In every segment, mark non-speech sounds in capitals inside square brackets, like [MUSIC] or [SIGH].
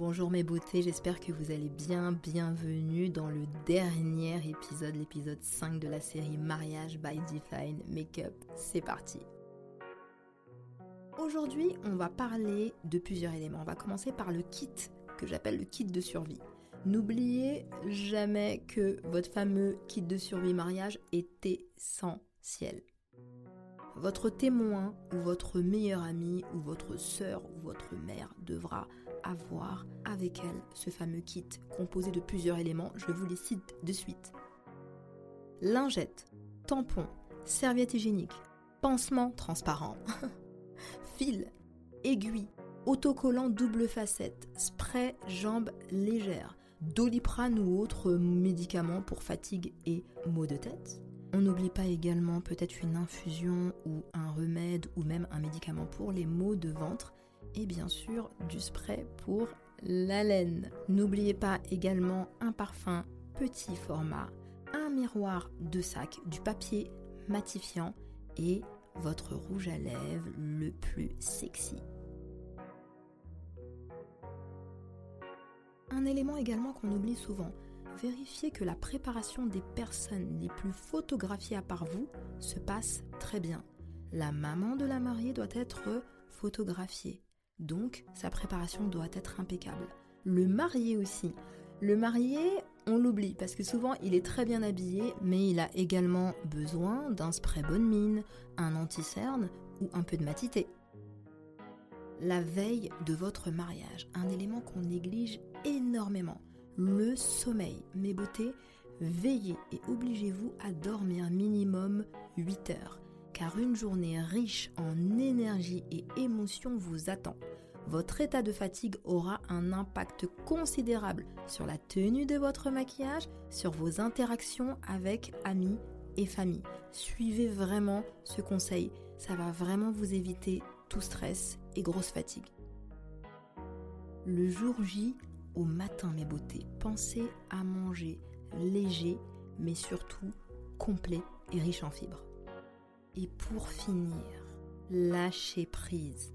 Bonjour mes beautés, j'espère que vous allez bien. Bienvenue dans le dernier épisode, l'épisode 5 de la série Mariage by Define Makeup. C'est parti. Aujourd'hui, on va parler de plusieurs éléments. On va commencer par le kit que j'appelle le kit de survie. N'oubliez jamais que votre fameux kit de survie mariage est essentiel. Votre témoin ou votre meilleur ami ou votre sœur ou votre mère devra avoir avec elle ce fameux kit composé de plusieurs éléments. Je vous les cite de suite. Lingette, tampon, serviette hygiénique, pansement transparent, [LAUGHS] fil, aiguille, autocollant double facette, spray jambes légères, doliprane ou autres médicaments pour fatigue et maux de tête. On n'oublie pas également peut-être une infusion ou un remède ou même un médicament pour les maux de ventre et bien sûr du spray pour la laine. N'oubliez pas également un parfum petit format, un miroir de sac, du papier matifiant et votre rouge à lèvres le plus sexy. Un élément également qu'on oublie souvent, vérifiez que la préparation des personnes les plus photographiées à part vous se passe très bien. La maman de la mariée doit être photographiée, donc sa préparation doit être impeccable. Le marié aussi. Le marié, on l'oublie parce que souvent il est très bien habillé, mais il a également besoin d'un spray bonne mine, un anti-cerne ou un peu de matité. La veille de votre mariage, un élément qu'on néglige énormément le sommeil. Mes beautés, veillez et obligez-vous à dormir minimum 8 heures, car une journée riche en énergie et émotions vous attend. Votre état de fatigue aura un impact considérable sur la tenue de votre maquillage, sur vos interactions avec amis et famille. Suivez vraiment ce conseil, ça va vraiment vous éviter tout stress et grosse fatigue. Le jour J, au matin, mes beautés, pensez à manger léger, mais surtout complet et riche en fibres. Et pour finir, lâchez prise.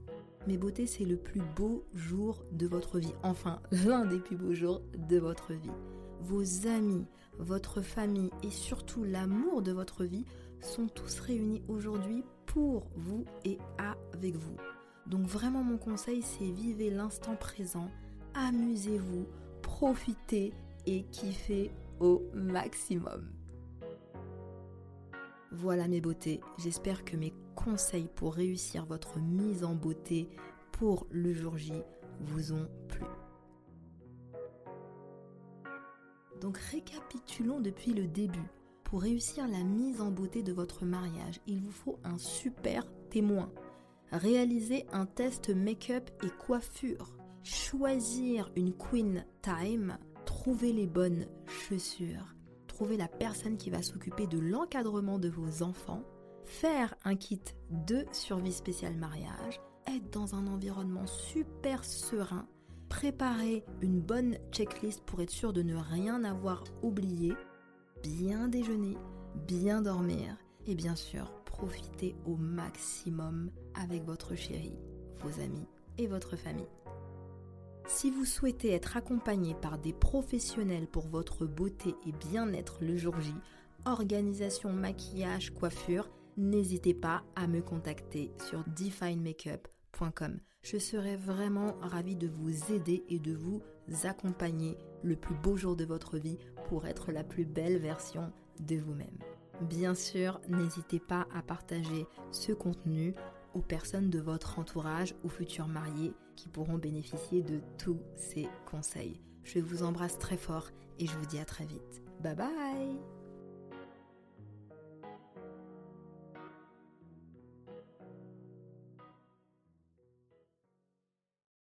Mes beautés, c'est le plus beau jour de votre vie. Enfin, [LAUGHS] l'un des plus beaux jours de votre vie. Vos amis, votre famille et surtout l'amour de votre vie sont tous réunis aujourd'hui pour vous et avec vous. Donc vraiment mon conseil, c'est vivez l'instant présent, amusez-vous, profitez et kiffez au maximum. Voilà mes beautés, j'espère que mes conseils pour réussir votre mise en beauté pour le jour J vous ont plu. Donc récapitulons depuis le début. Pour réussir la mise en beauté de votre mariage, il vous faut un super témoin. Réalisez un test make-up et coiffure choisir une queen time, trouver les bonnes chaussures, trouver la personne qui va s'occuper de l'encadrement de vos enfants, faire un kit de survie spéciale mariage, être dans un environnement super serein, préparer une bonne checklist pour être sûr de ne rien avoir oublié, bien déjeuner, bien dormir et bien sûr profiter au maximum avec votre chérie, vos amis et votre famille. Si vous souhaitez être accompagné par des professionnels pour votre beauté et bien-être le jour J, organisation, maquillage, coiffure, n'hésitez pas à me contacter sur definemakeup.com. Je serai vraiment ravie de vous aider et de vous accompagner le plus beau jour de votre vie pour être la plus belle version de vous-même. Bien sûr, n'hésitez pas à partager ce contenu aux personnes de votre entourage ou futurs mariés qui pourront bénéficier de tous ces conseils. Je vous embrasse très fort et je vous dis à très vite. Bye bye